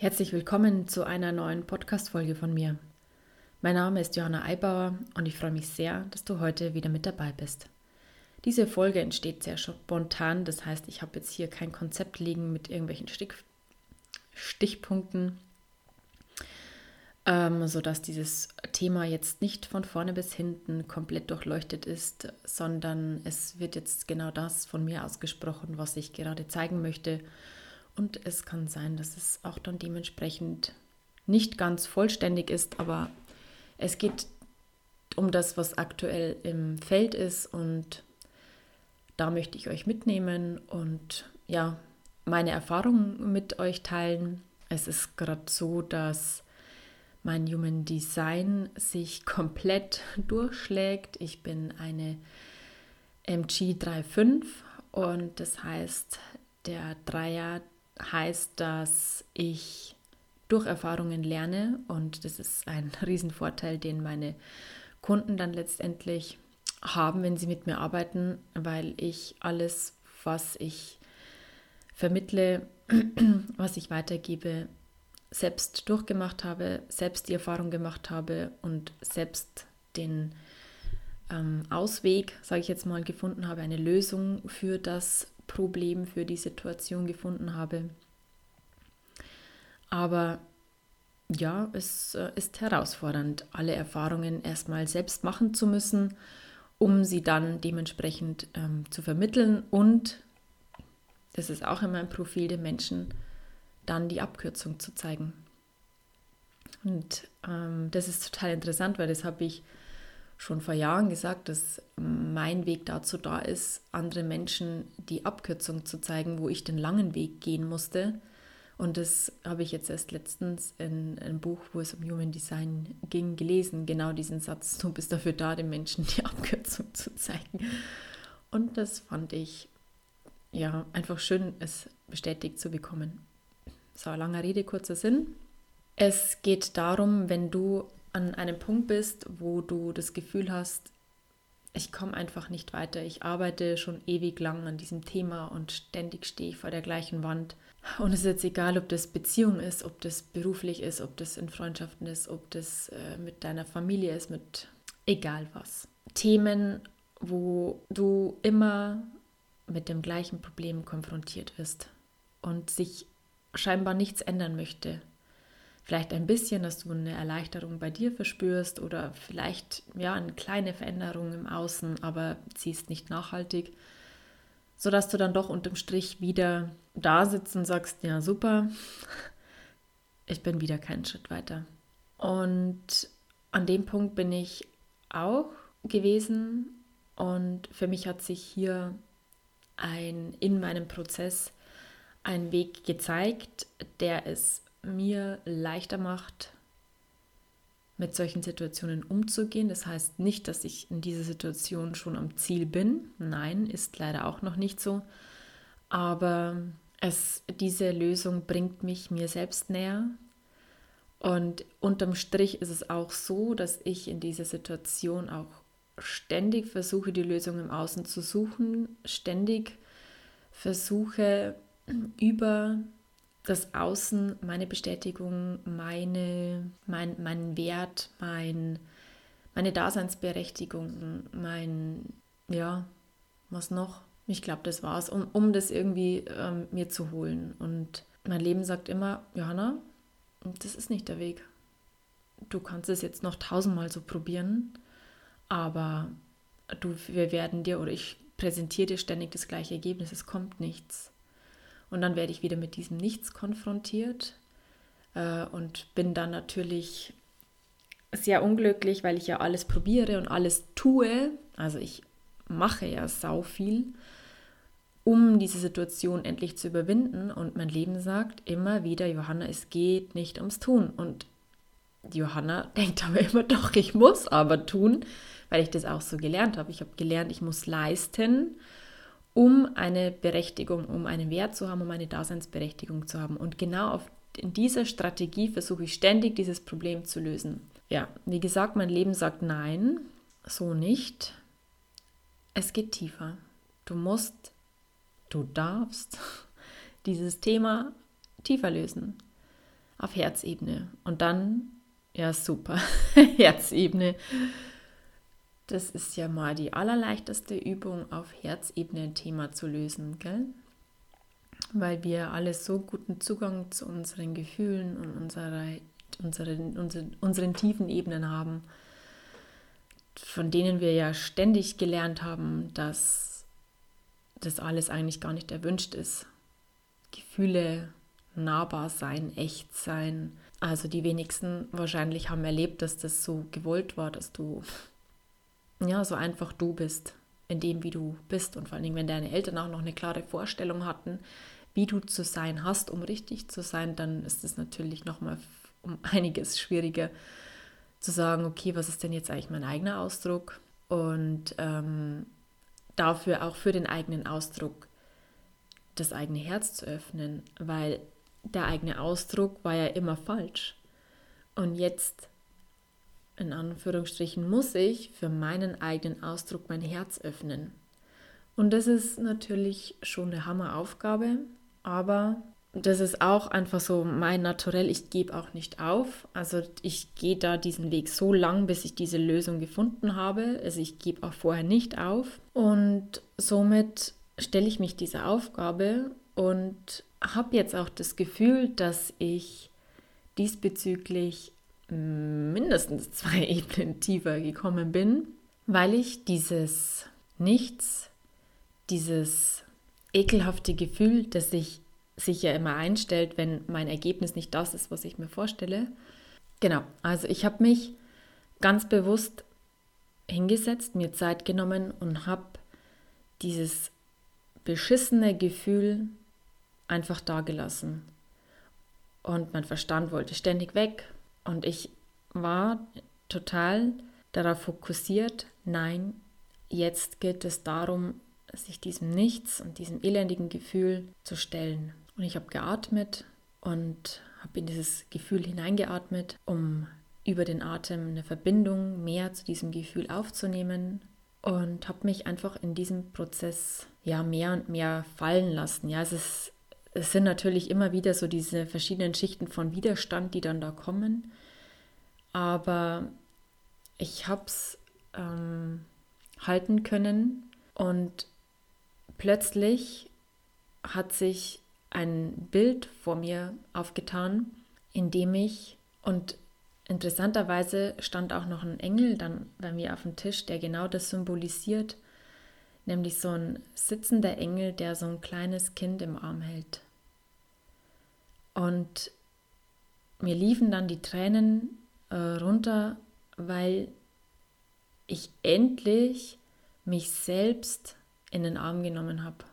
Herzlich willkommen zu einer neuen Podcast-Folge von mir. Mein Name ist Johanna Eibauer und ich freue mich sehr, dass du heute wieder mit dabei bist. Diese Folge entsteht sehr spontan, das heißt, ich habe jetzt hier kein Konzept liegen mit irgendwelchen Stich Stichpunkten, ähm, sodass dieses Thema jetzt nicht von vorne bis hinten komplett durchleuchtet ist, sondern es wird jetzt genau das von mir ausgesprochen, was ich gerade zeigen möchte und es kann sein, dass es auch dann dementsprechend nicht ganz vollständig ist, aber es geht um das, was aktuell im Feld ist und da möchte ich euch mitnehmen und ja, meine Erfahrungen mit euch teilen. Es ist gerade so, dass mein Human Design sich komplett durchschlägt. Ich bin eine MG35 und das heißt, der Dreier heißt, dass ich durch Erfahrungen lerne und das ist ein Riesenvorteil, den meine Kunden dann letztendlich haben, wenn sie mit mir arbeiten, weil ich alles, was ich vermittle, was ich weitergebe, selbst durchgemacht habe, selbst die Erfahrung gemacht habe und selbst den ähm, Ausweg, sage ich jetzt mal, gefunden habe, eine Lösung für das Problem, für die Situation gefunden habe. Aber ja, es äh, ist herausfordernd, alle Erfahrungen erstmal selbst machen zu müssen, um sie dann dementsprechend ähm, zu vermitteln und, das ist auch in meinem Profil, den Menschen dann die Abkürzung zu zeigen. Und ähm, das ist total interessant, weil das habe ich schon vor Jahren gesagt, dass mein Weg dazu da ist, andere Menschen die Abkürzung zu zeigen, wo ich den langen Weg gehen musste. Und das habe ich jetzt erst letztens in einem Buch, wo es um Human Design ging, gelesen. Genau diesen Satz, du bist dafür da, den Menschen die Abkürzung zu zeigen. Und das fand ich ja einfach schön, es bestätigt zu bekommen. So, langer Rede, kurzer Sinn. Es geht darum, wenn du an einem Punkt bist, wo du das Gefühl hast, ich komme einfach nicht weiter. Ich arbeite schon ewig lang an diesem Thema und ständig stehe ich vor der gleichen Wand. Und es ist jetzt egal, ob das Beziehung ist, ob das beruflich ist, ob das in Freundschaften ist, ob das äh, mit deiner Familie ist, mit egal was. Themen, wo du immer mit dem gleichen Problem konfrontiert wirst und sich scheinbar nichts ändern möchte vielleicht ein bisschen, dass du eine Erleichterung bei dir verspürst oder vielleicht ja eine kleine Veränderung im Außen, aber sie ist nicht nachhaltig, sodass du dann doch unterm Strich wieder da sitzt und sagst, ja super, ich bin wieder keinen Schritt weiter. Und an dem Punkt bin ich auch gewesen und für mich hat sich hier ein in meinem Prozess ein Weg gezeigt, der es mir leichter macht, mit solchen Situationen umzugehen. Das heißt nicht, dass ich in dieser Situation schon am Ziel bin. Nein, ist leider auch noch nicht so. Aber es, diese Lösung bringt mich mir selbst näher. Und unterm Strich ist es auch so, dass ich in dieser Situation auch ständig versuche, die Lösung im Außen zu suchen, ständig versuche, über das Außen, meine Bestätigung, meine, mein, mein Wert, mein, meine Daseinsberechtigung, mein, ja, was noch? Ich glaube, das war's, um, um das irgendwie ähm, mir zu holen. Und mein Leben sagt immer, Johanna, das ist nicht der Weg. Du kannst es jetzt noch tausendmal so probieren, aber du, wir werden dir oder ich präsentiere dir ständig das gleiche Ergebnis, es kommt nichts. Und dann werde ich wieder mit diesem Nichts konfrontiert äh, und bin dann natürlich sehr unglücklich, weil ich ja alles probiere und alles tue. Also ich mache ja sau viel, um diese Situation endlich zu überwinden. Und mein Leben sagt immer wieder, Johanna, es geht nicht ums Tun. Und Johanna denkt aber immer, doch, ich muss aber tun, weil ich das auch so gelernt habe. Ich habe gelernt, ich muss leisten um eine Berechtigung, um einen Wert zu haben, um eine Daseinsberechtigung zu haben. Und genau auf, in dieser Strategie versuche ich ständig, dieses Problem zu lösen. Ja, wie gesagt, mein Leben sagt nein, so nicht. Es geht tiefer. Du musst, du darfst dieses Thema tiefer lösen. auf Herzebene. Und dann, ja super, Herzebene. Das ist ja mal die allerleichteste Übung, auf Herzebene ein Thema zu lösen, gell? Weil wir alle so guten Zugang zu unseren Gefühlen und unserer, unseren, unseren, unseren tiefen Ebenen haben, von denen wir ja ständig gelernt haben, dass das alles eigentlich gar nicht erwünscht ist. Gefühle nahbar sein, echt sein. Also die wenigsten wahrscheinlich haben erlebt, dass das so gewollt war, dass du ja so einfach du bist, in dem, wie du bist. Und vor allen Dingen, wenn deine Eltern auch noch eine klare Vorstellung hatten, wie du zu sein hast, um richtig zu sein, dann ist es natürlich nochmal um einiges schwieriger zu sagen, okay, was ist denn jetzt eigentlich mein eigener Ausdruck? Und ähm, dafür auch für den eigenen Ausdruck das eigene Herz zu öffnen, weil der eigene Ausdruck war ja immer falsch. Und jetzt, in Anführungsstrichen, muss ich für meinen eigenen Ausdruck mein Herz öffnen. Und das ist natürlich schon eine Hammeraufgabe, aber das ist auch einfach so mein Naturell. Ich gebe auch nicht auf. Also ich gehe da diesen Weg so lang, bis ich diese Lösung gefunden habe. Also ich gebe auch vorher nicht auf. Und somit stelle ich mich dieser Aufgabe und habe jetzt auch das Gefühl, dass ich diesbezüglich mindestens zwei Ebenen tiefer gekommen bin, weil ich dieses Nichts, dieses ekelhafte Gefühl, das sich, sich ja immer einstellt, wenn mein Ergebnis nicht das ist, was ich mir vorstelle. Genau, also ich habe mich ganz bewusst hingesetzt, mir Zeit genommen und habe dieses beschissene Gefühl einfach dagelassen. Und mein Verstand wollte ständig weg. Und ich war total darauf fokussiert, nein, jetzt geht es darum, sich diesem Nichts und diesem elendigen Gefühl zu stellen. Und ich habe geatmet und habe in dieses Gefühl hineingeatmet, um über den Atem eine Verbindung mehr zu diesem Gefühl aufzunehmen und habe mich einfach in diesem Prozess ja mehr und mehr fallen lassen. Ja, es ist es sind natürlich immer wieder so diese verschiedenen Schichten von Widerstand, die dann da kommen. Aber ich habe es ähm, halten können und plötzlich hat sich ein Bild vor mir aufgetan, in dem ich, und interessanterweise stand auch noch ein Engel dann bei mir auf dem Tisch, der genau das symbolisiert, nämlich so ein sitzender Engel, der so ein kleines Kind im Arm hält. Und mir liefen dann die Tränen äh, runter, weil ich endlich mich selbst in den Arm genommen habe.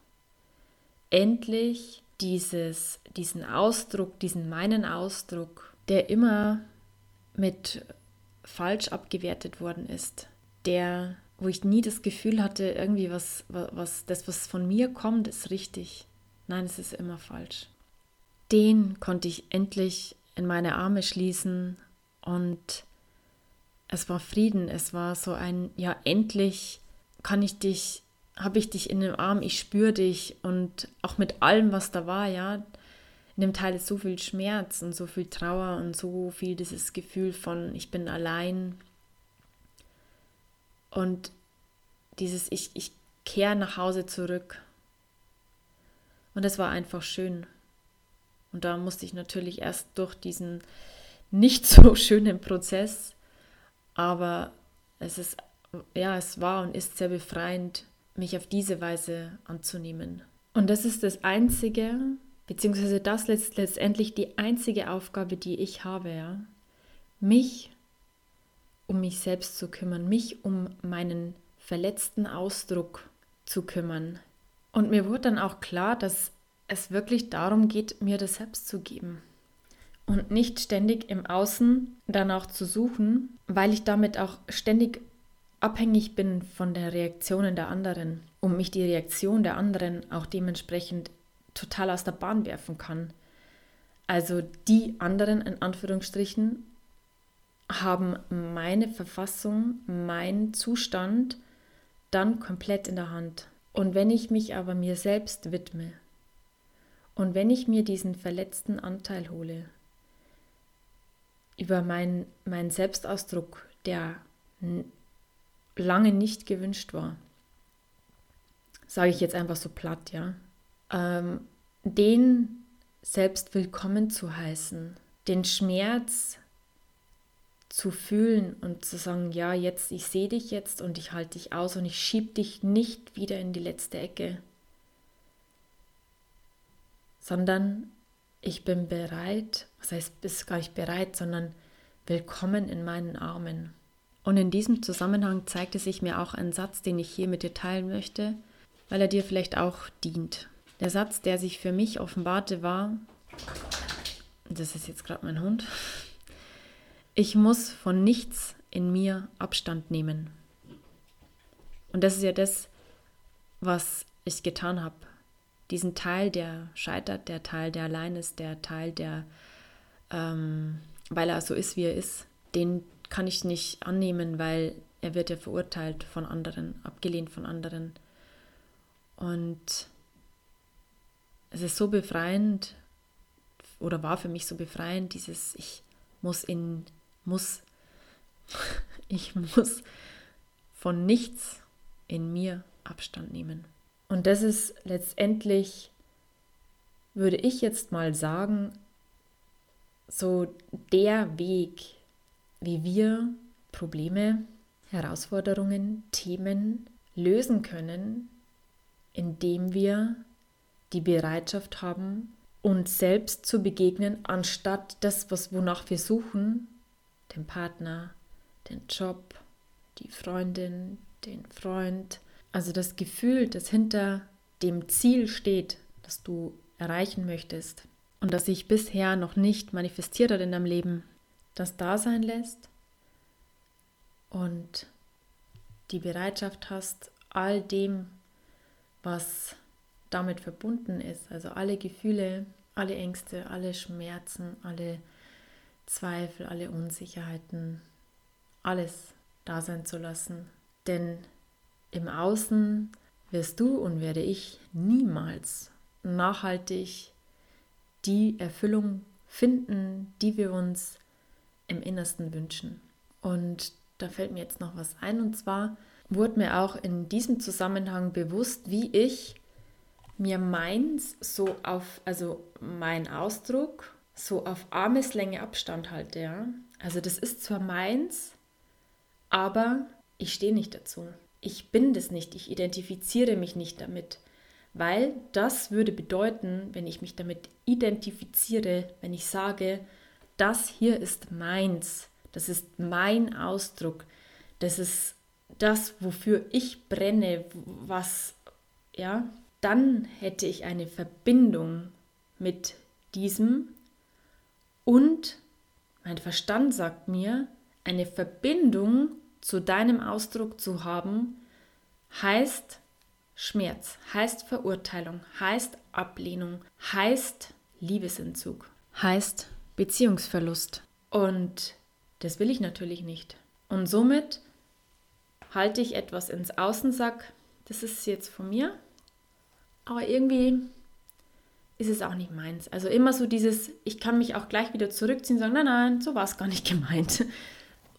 Endlich dieses, diesen Ausdruck, diesen meinen Ausdruck, der immer mit falsch abgewertet worden ist, der, wo ich nie das Gefühl hatte, irgendwie was, was, das, was von mir kommt, ist richtig. Nein, es ist immer falsch den konnte ich endlich in meine Arme schließen und es war Frieden, es war so ein, ja, endlich kann ich dich, habe ich dich in den Arm, ich spüre dich und auch mit allem, was da war, ja, in dem Teil ist so viel Schmerz und so viel Trauer und so viel dieses Gefühl von, ich bin allein und dieses, ich, ich kehre nach Hause zurück. Und es war einfach schön. Und da musste ich natürlich erst durch diesen nicht so schönen Prozess, aber es ist, ja, es war und ist sehr befreiend, mich auf diese Weise anzunehmen. Und das ist das Einzige, beziehungsweise das ist letztendlich die einzige Aufgabe, die ich habe, ja. Mich um mich selbst zu kümmern, mich um meinen verletzten Ausdruck zu kümmern. Und mir wurde dann auch klar, dass es wirklich darum geht, mir das selbst zu geben. Und nicht ständig im Außen danach zu suchen, weil ich damit auch ständig abhängig bin von den Reaktionen der anderen und mich die Reaktion der anderen auch dementsprechend total aus der Bahn werfen kann. Also die anderen in Anführungsstrichen haben meine Verfassung, meinen Zustand dann komplett in der Hand. Und wenn ich mich aber mir selbst widme, und wenn ich mir diesen verletzten Anteil hole, über meinen mein Selbstausdruck, der lange nicht gewünscht war, sage ich jetzt einfach so platt, ja, ähm, den selbst willkommen zu heißen, den Schmerz zu fühlen und zu sagen, ja, jetzt, ich sehe dich jetzt und ich halte dich aus und ich schiebe dich nicht wieder in die letzte Ecke, sondern ich bin bereit, was heißt, bist gar nicht bereit, sondern willkommen in meinen Armen. Und in diesem Zusammenhang zeigte sich mir auch ein Satz, den ich hier mit dir teilen möchte, weil er dir vielleicht auch dient. Der Satz, der sich für mich offenbarte, war, das ist jetzt gerade mein Hund, ich muss von nichts in mir Abstand nehmen. Und das ist ja das, was ich getan habe diesen Teil, der scheitert, der Teil, der allein ist, der Teil, der, ähm, weil er so ist, wie er ist, den kann ich nicht annehmen, weil er wird ja verurteilt von anderen, abgelehnt von anderen. Und es ist so befreiend oder war für mich so befreiend, dieses ich muss in, muss, ich muss von nichts in mir Abstand nehmen. Und das ist letztendlich, würde ich jetzt mal sagen, so der Weg, wie wir Probleme, Herausforderungen, Themen lösen können, indem wir die Bereitschaft haben, uns selbst zu begegnen, anstatt das, was wonach wir suchen, den Partner, den Job, die Freundin, den Freund, also das Gefühl, das hinter dem Ziel steht, das du erreichen möchtest und das sich bisher noch nicht manifestiert hat in deinem Leben, das da sein lässt und die Bereitschaft hast, all dem, was damit verbunden ist, also alle Gefühle, alle Ängste, alle Schmerzen, alle Zweifel, alle Unsicherheiten, alles da sein zu lassen. Denn im Außen wirst du und werde ich niemals nachhaltig die Erfüllung finden, die wir uns im Innersten wünschen. Und da fällt mir jetzt noch was ein und zwar wurde mir auch in diesem Zusammenhang bewusst, wie ich mir meins so auf, also mein Ausdruck, so auf Armeslänge Abstand halte. Ja? Also das ist zwar meins, aber ich stehe nicht dazu ich bin das nicht, ich identifiziere mich nicht damit. Weil das würde bedeuten, wenn ich mich damit identifiziere, wenn ich sage, das hier ist meins, das ist mein Ausdruck, das ist das, wofür ich brenne, was, ja, dann hätte ich eine Verbindung mit diesem und mein Verstand sagt mir, eine Verbindung zu deinem Ausdruck zu haben, heißt Schmerz, heißt Verurteilung, heißt Ablehnung, heißt Liebesentzug, heißt Beziehungsverlust. Und das will ich natürlich nicht. Und somit halte ich etwas ins Außen, sag, das ist jetzt von mir, aber irgendwie ist es auch nicht meins. Also immer so dieses, ich kann mich auch gleich wieder zurückziehen und sagen, nein, nein, so war es gar nicht gemeint.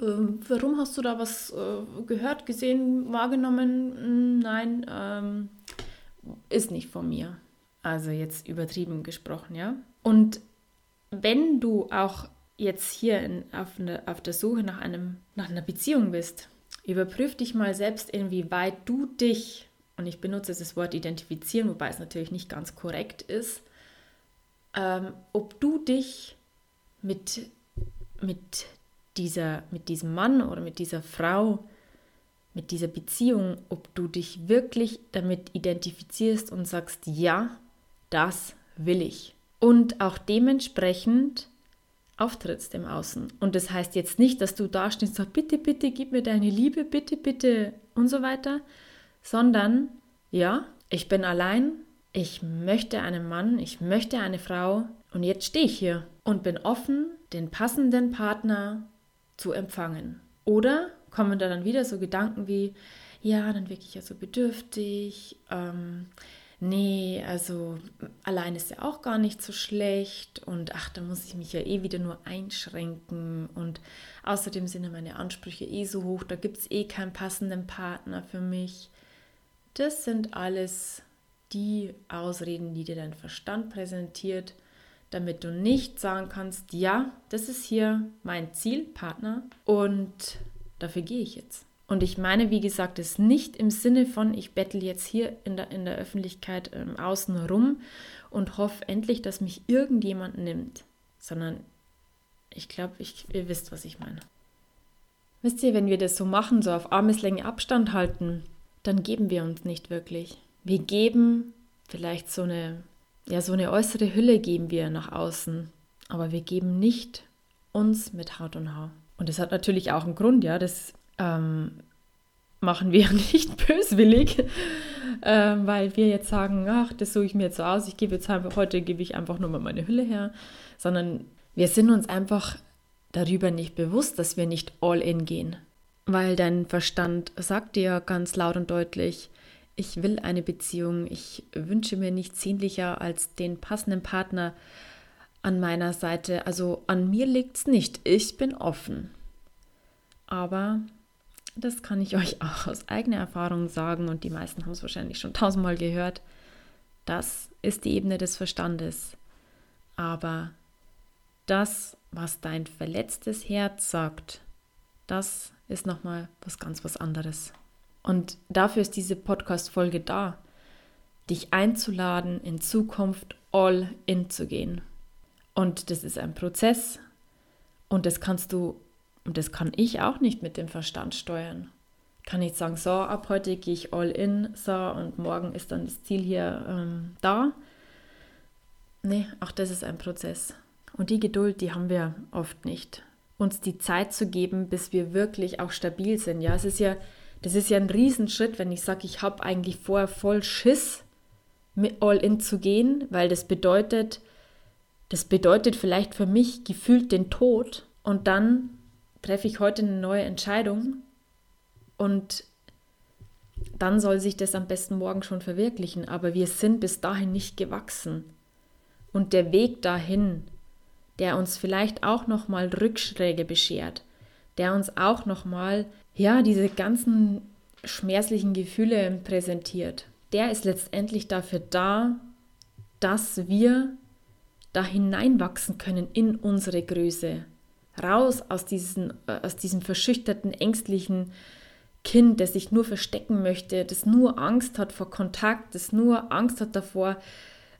Ähm, warum hast du da was äh, gehört, gesehen, wahrgenommen? Hm, nein, ähm, ist nicht von mir. Also jetzt übertrieben gesprochen, ja. Und wenn du auch jetzt hier in, auf, eine, auf der Suche nach, einem, nach einer Beziehung bist, überprüf dich mal selbst, inwieweit du dich, und ich benutze das Wort identifizieren, wobei es natürlich nicht ganz korrekt ist, ähm, ob du dich mit, mit dieser, mit diesem Mann oder mit dieser Frau, mit dieser Beziehung, ob du dich wirklich damit identifizierst und sagst, ja, das will ich. Und auch dementsprechend auftrittst im Außen. Und das heißt jetzt nicht, dass du da stehst und sagst, bitte, bitte, gib mir deine Liebe, bitte, bitte und so weiter, sondern ja, ich bin allein, ich möchte einen Mann, ich möchte eine Frau und jetzt stehe ich hier und bin offen, den passenden Partner zu empfangen. Oder kommen da dann wieder so Gedanken wie, ja, dann wirke ich ja so bedürftig, ähm, nee, also allein ist ja auch gar nicht so schlecht und ach, da muss ich mich ja eh wieder nur einschränken und außerdem sind ja meine Ansprüche eh so hoch, da gibt es eh keinen passenden Partner für mich. Das sind alles die Ausreden, die dir dein Verstand präsentiert, damit du nicht sagen kannst, ja, das ist hier mein Zielpartner und dafür gehe ich jetzt. Und ich meine, wie gesagt, es nicht im Sinne von, ich bettel jetzt hier in der, in der Öffentlichkeit ähm, außen rum und hoffe endlich, dass mich irgendjemand nimmt, sondern ich glaube, ihr wisst, was ich meine. Wisst ihr, wenn wir das so machen, so auf Armeslänge Abstand halten, dann geben wir uns nicht wirklich. Wir geben vielleicht so eine, ja, so eine äußere Hülle geben wir nach außen, aber wir geben nicht uns mit Haut und Haar. Und das hat natürlich auch einen Grund, ja, das ähm, machen wir nicht böswillig, äh, weil wir jetzt sagen, ach, das suche ich mir jetzt so aus, ich gebe jetzt einfach, heute gebe ich einfach nur mal meine Hülle her, sondern wir sind uns einfach darüber nicht bewusst, dass wir nicht all in gehen. Weil dein Verstand sagt dir ganz laut und deutlich, ich will eine Beziehung, ich wünsche mir nichts sehnlicher als den passenden Partner an meiner Seite. Also an mir liegt es nicht, ich bin offen. Aber das kann ich euch auch aus eigener Erfahrung sagen und die meisten haben es wahrscheinlich schon tausendmal gehört. Das ist die Ebene des Verstandes. Aber das, was dein verletztes Herz sagt, das ist nochmal was ganz was anderes. Und dafür ist diese Podcast-Folge da, dich einzuladen, in Zukunft all in zu gehen. Und das ist ein Prozess und das kannst du und das kann ich auch nicht mit dem Verstand steuern. Kann nicht sagen, so, ab heute gehe ich all in, so, und morgen ist dann das Ziel hier ähm, da. Nee, auch das ist ein Prozess. Und die Geduld, die haben wir oft nicht. Uns die Zeit zu geben, bis wir wirklich auch stabil sind. Ja, es ist ja, das ist ja ein Riesenschritt, wenn ich sage, ich habe eigentlich vorher voll Schiss, mit all in zu gehen, weil das bedeutet, das bedeutet vielleicht für mich gefühlt den Tod. Und dann treffe ich heute eine neue Entscheidung und dann soll sich das am besten morgen schon verwirklichen. Aber wir sind bis dahin nicht gewachsen. Und der Weg dahin, der uns vielleicht auch nochmal Rückschläge beschert, der uns auch nochmal, ja, diese ganzen schmerzlichen Gefühle präsentiert, der ist letztendlich dafür da, dass wir da hineinwachsen können in unsere Größe, raus aus, diesen, äh, aus diesem verschüchterten, ängstlichen Kind, das sich nur verstecken möchte, das nur Angst hat vor Kontakt, das nur Angst hat davor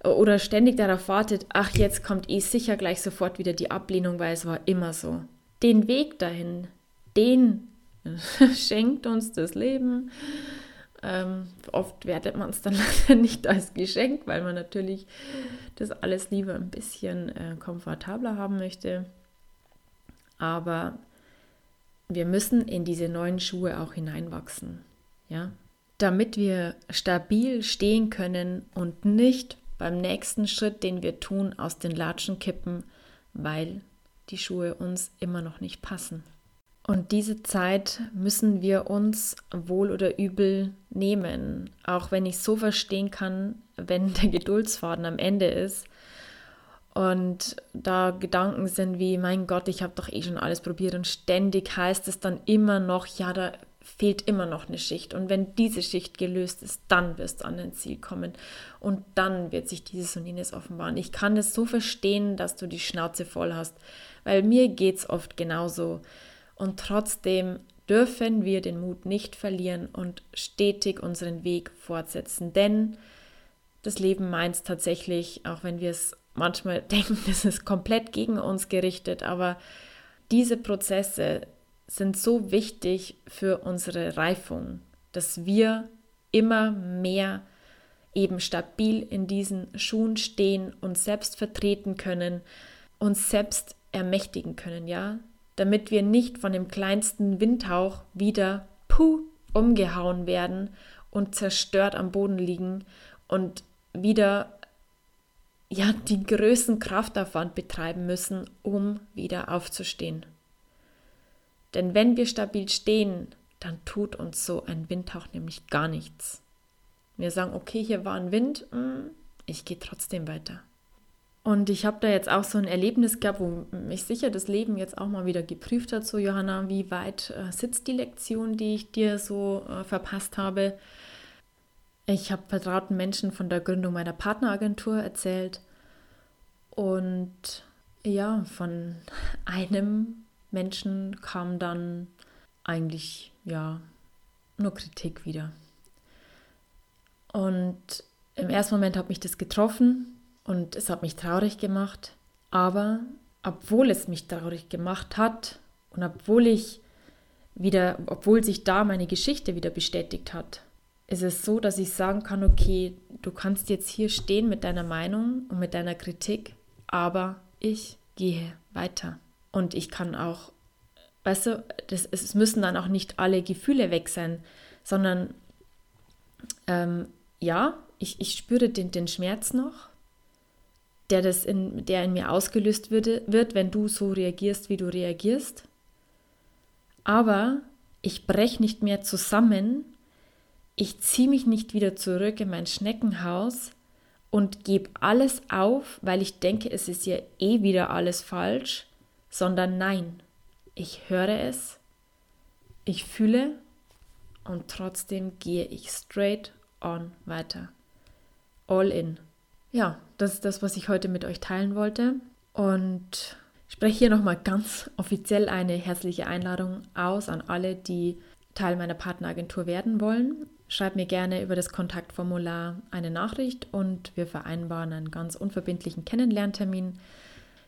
äh, oder ständig darauf wartet, ach, jetzt kommt eh sicher gleich sofort wieder die Ablehnung, weil es war immer so. Den Weg dahin, den schenkt uns das Leben. Ähm, oft wertet man es dann leider nicht als Geschenk, weil man natürlich das alles lieber ein bisschen äh, komfortabler haben möchte. Aber wir müssen in diese neuen Schuhe auch hineinwachsen, ja, damit wir stabil stehen können und nicht beim nächsten Schritt, den wir tun, aus den Latschen kippen, weil die Schuhe uns immer noch nicht passen. Und diese Zeit müssen wir uns wohl oder übel nehmen, auch wenn ich so verstehen kann, wenn der Geduldsfaden am Ende ist und da Gedanken sind wie, mein Gott, ich habe doch eh schon alles probiert und ständig heißt es dann immer noch, ja, da fehlt immer noch eine Schicht. Und wenn diese Schicht gelöst ist, dann wirst du an dein Ziel kommen. Und dann wird sich dieses und jenes offenbaren. Ich kann es so verstehen, dass du die Schnauze voll hast, weil mir geht es oft genauso. Und trotzdem dürfen wir den Mut nicht verlieren und stetig unseren Weg fortsetzen. Denn das Leben meint tatsächlich, auch wenn wir es manchmal denken, das ist komplett gegen uns gerichtet, aber diese Prozesse sind so wichtig für unsere Reifung, dass wir immer mehr eben stabil in diesen Schuhen stehen und selbst vertreten können, uns selbst ermächtigen können, ja, damit wir nicht von dem kleinsten Windhauch wieder puh umgehauen werden und zerstört am Boden liegen und wieder ja, die größten Kraftaufwand betreiben müssen, um wieder aufzustehen. Denn wenn wir stabil stehen, dann tut uns so ein Windhauch nämlich gar nichts. Wir sagen, okay, hier war ein Wind, mm, ich gehe trotzdem weiter. Und ich habe da jetzt auch so ein Erlebnis gehabt, wo mich sicher das Leben jetzt auch mal wieder geprüft hat, so Johanna, wie weit äh, sitzt die Lektion, die ich dir so äh, verpasst habe. Ich habe vertrauten Menschen von der Gründung meiner Partneragentur erzählt und ja, von einem Menschen kam dann eigentlich ja nur Kritik wieder. Und im ersten Moment hat mich das getroffen und es hat mich traurig gemacht. Aber obwohl es mich traurig gemacht hat und obwohl ich wieder, obwohl sich da meine Geschichte wieder bestätigt hat, ist es so, dass ich sagen kann, okay, du kannst jetzt hier stehen mit deiner Meinung und mit deiner Kritik, aber ich gehe weiter. Und ich kann auch, weißt du, das, es müssen dann auch nicht alle Gefühle weg sein, sondern ähm, ja, ich, ich spüre den, den Schmerz noch, der, das in, der in mir ausgelöst würde, wird, wenn du so reagierst, wie du reagierst. Aber ich breche nicht mehr zusammen, ich ziehe mich nicht wieder zurück in mein Schneckenhaus und gebe alles auf, weil ich denke, es ist ja eh wieder alles falsch, sondern nein, ich höre es, ich fühle und trotzdem gehe ich straight on weiter. All in. Ja, das ist das, was ich heute mit euch teilen wollte. Und spreche hier nochmal ganz offiziell eine herzliche Einladung aus an alle, die Teil meiner Partneragentur werden wollen. Schreib mir gerne über das Kontaktformular eine Nachricht und wir vereinbaren einen ganz unverbindlichen Kennenlerntermin,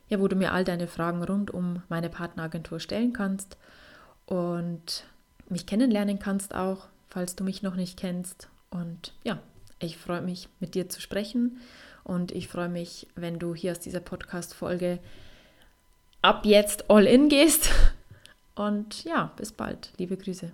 ja, wo du mir all deine Fragen rund um meine Partneragentur stellen kannst und mich kennenlernen kannst auch, falls du mich noch nicht kennst. Und ja, ich freue mich, mit dir zu sprechen und ich freue mich, wenn du hier aus dieser Podcast-Folge ab jetzt all in gehst. Und ja, bis bald. Liebe Grüße.